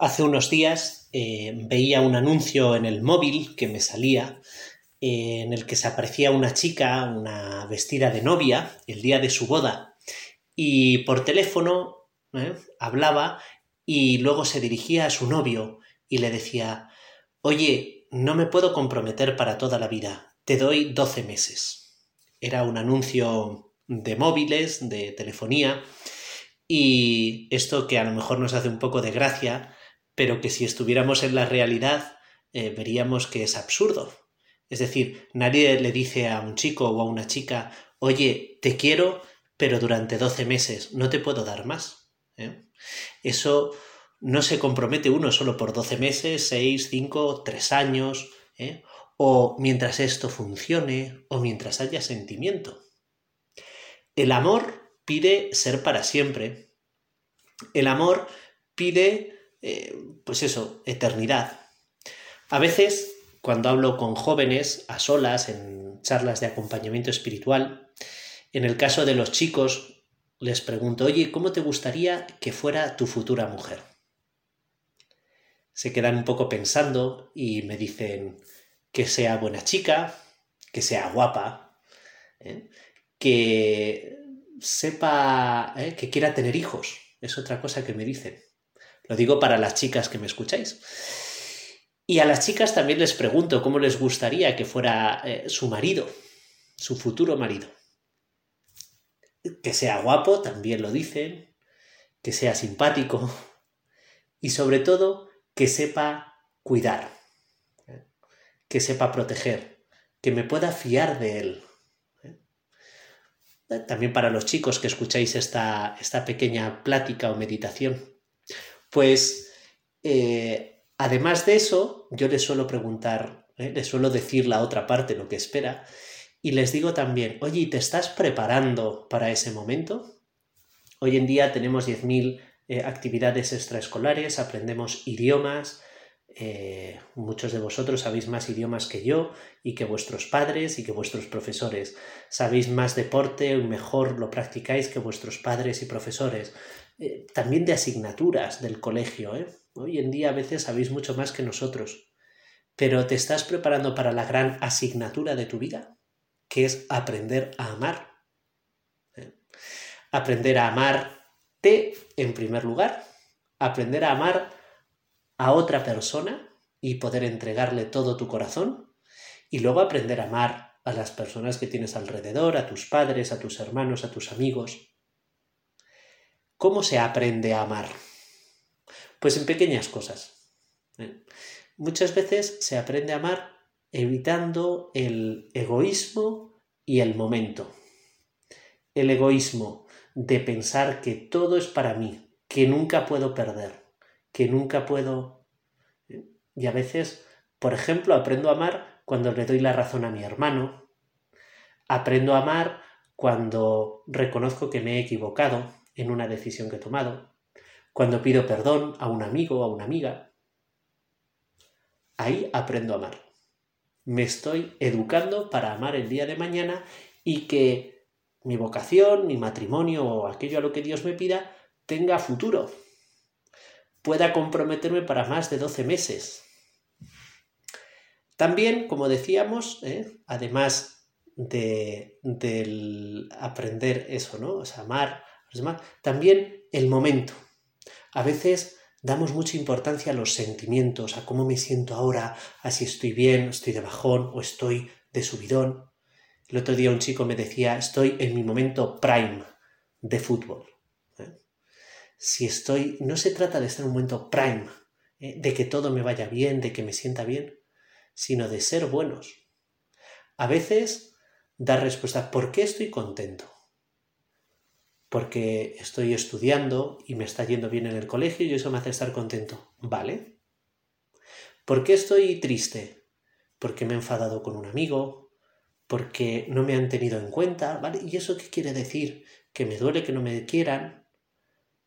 Hace unos días eh, veía un anuncio en el móvil que me salía eh, en el que se aparecía una chica, una vestida de novia, el día de su boda, y por teléfono eh, hablaba y luego se dirigía a su novio y le decía, oye, no me puedo comprometer para toda la vida, te doy 12 meses. Era un anuncio de móviles, de telefonía, y esto que a lo mejor nos hace un poco de gracia, pero que si estuviéramos en la realidad eh, veríamos que es absurdo. Es decir, nadie le dice a un chico o a una chica, oye, te quiero, pero durante 12 meses no te puedo dar más. ¿eh? Eso no se compromete uno solo por 12 meses, 6, 5, 3 años, ¿eh? o mientras esto funcione, o mientras haya sentimiento. El amor pide ser para siempre. El amor pide eh, pues eso, eternidad. A veces, cuando hablo con jóvenes a solas en charlas de acompañamiento espiritual, en el caso de los chicos, les pregunto, oye, ¿cómo te gustaría que fuera tu futura mujer? Se quedan un poco pensando y me dicen que sea buena chica, que sea guapa, ¿eh? que sepa, ¿eh? que quiera tener hijos. Es otra cosa que me dicen. Lo digo para las chicas que me escucháis. Y a las chicas también les pregunto cómo les gustaría que fuera eh, su marido, su futuro marido. Que sea guapo, también lo dicen, que sea simpático y sobre todo que sepa cuidar, que sepa proteger, que me pueda fiar de él. ¿eh? También para los chicos que escucháis esta, esta pequeña plática o meditación. Pues eh, además de eso, yo les suelo preguntar, ¿eh? les suelo decir la otra parte, lo que espera, y les digo también, oye, ¿te estás preparando para ese momento? Hoy en día tenemos 10.000 eh, actividades extraescolares, aprendemos idiomas, muchos de vosotros sabéis más idiomas que yo y que vuestros padres y que vuestros profesores. Sabéis más deporte, mejor lo practicáis que vuestros padres y profesores. Eh, también de asignaturas del colegio. ¿eh? Hoy en día a veces sabéis mucho más que nosotros, pero ¿te estás preparando para la gran asignatura de tu vida? Que es aprender a amar. ¿Eh? Aprender a amarte en primer lugar, aprender a amar a otra persona y poder entregarle todo tu corazón, y luego aprender a amar a las personas que tienes alrededor, a tus padres, a tus hermanos, a tus amigos. ¿Cómo se aprende a amar? Pues en pequeñas cosas. ¿eh? Muchas veces se aprende a amar evitando el egoísmo y el momento. El egoísmo de pensar que todo es para mí, que nunca puedo perder, que nunca puedo... Y a veces, por ejemplo, aprendo a amar cuando le doy la razón a mi hermano, aprendo a amar cuando reconozco que me he equivocado, en una decisión que he tomado, cuando pido perdón a un amigo o a una amiga, ahí aprendo a amar. Me estoy educando para amar el día de mañana y que mi vocación, mi matrimonio o aquello a lo que Dios me pida tenga futuro. Pueda comprometerme para más de 12 meses. También, como decíamos, ¿eh? además de, del aprender eso, ¿no? O sea, amar también el momento. A veces damos mucha importancia a los sentimientos, a cómo me siento ahora, a si estoy bien, estoy de bajón o estoy de subidón. El otro día un chico me decía, estoy en mi momento prime de fútbol. Si estoy, no se trata de estar en un momento prime, ¿eh? de que todo me vaya bien, de que me sienta bien, sino de ser buenos. A veces dar respuesta, ¿por qué estoy contento? porque estoy estudiando y me está yendo bien en el colegio y eso me hace estar contento. ¿Vale? ¿Por qué estoy triste? Porque me he enfadado con un amigo, porque no me han tenido en cuenta, ¿vale? ¿Y eso qué quiere decir? Que me duele que no me quieran.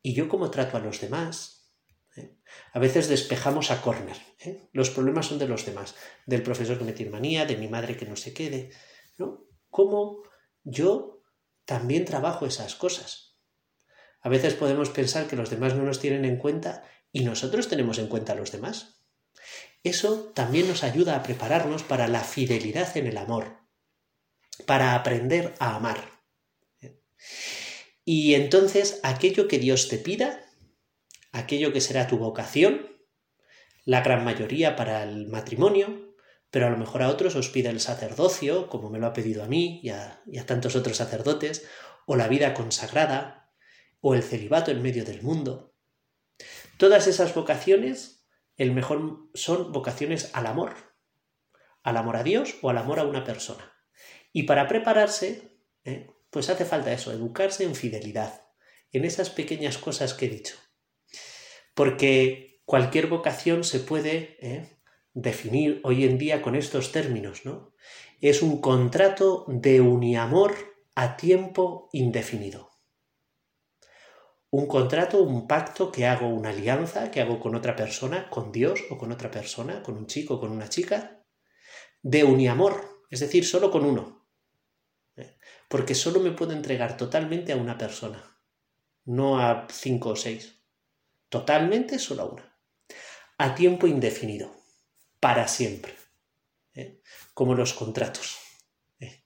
¿Y yo cómo trato a los demás? ¿Eh? A veces despejamos a córner. ¿eh? Los problemas son de los demás, del profesor que me tiene manía, de mi madre que no se quede. ¿no? ¿Cómo yo también trabajo esas cosas. A veces podemos pensar que los demás no nos tienen en cuenta y nosotros tenemos en cuenta a los demás. Eso también nos ayuda a prepararnos para la fidelidad en el amor, para aprender a amar. Y entonces aquello que Dios te pida, aquello que será tu vocación, la gran mayoría para el matrimonio, pero a lo mejor a otros os pide el sacerdocio, como me lo ha pedido a mí y a, y a tantos otros sacerdotes, o la vida consagrada, o el celibato en medio del mundo. Todas esas vocaciones, el mejor son vocaciones al amor, al amor a Dios o al amor a una persona. Y para prepararse, ¿eh? Pues hace falta eso, educarse en fidelidad, en esas pequeñas cosas que he dicho. Porque cualquier vocación se puede ¿eh? definir hoy en día con estos términos, ¿no? Es un contrato de uniamor a tiempo indefinido. Un contrato, un pacto que hago, una alianza que hago con otra persona, con Dios o con otra persona, con un chico o con una chica, de uniamor, es decir, solo con uno. Porque solo me puedo entregar totalmente a una persona, no a cinco o seis. Totalmente solo a una. A tiempo indefinido para siempre, ¿eh? como los contratos, ¿eh?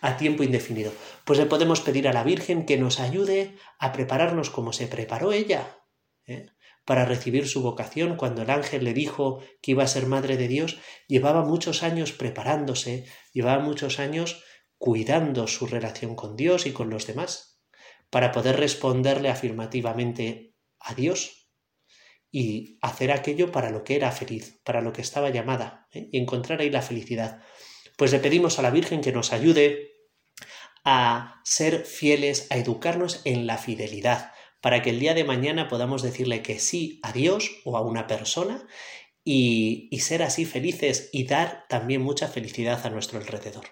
a tiempo indefinido. Pues le podemos pedir a la Virgen que nos ayude a prepararnos como se preparó ella, ¿eh? para recibir su vocación cuando el ángel le dijo que iba a ser madre de Dios, llevaba muchos años preparándose, llevaba muchos años cuidando su relación con Dios y con los demás, para poder responderle afirmativamente a Dios y hacer aquello para lo que era feliz, para lo que estaba llamada, ¿eh? y encontrar ahí la felicidad. Pues le pedimos a la Virgen que nos ayude a ser fieles, a educarnos en la fidelidad, para que el día de mañana podamos decirle que sí a Dios o a una persona y, y ser así felices y dar también mucha felicidad a nuestro alrededor.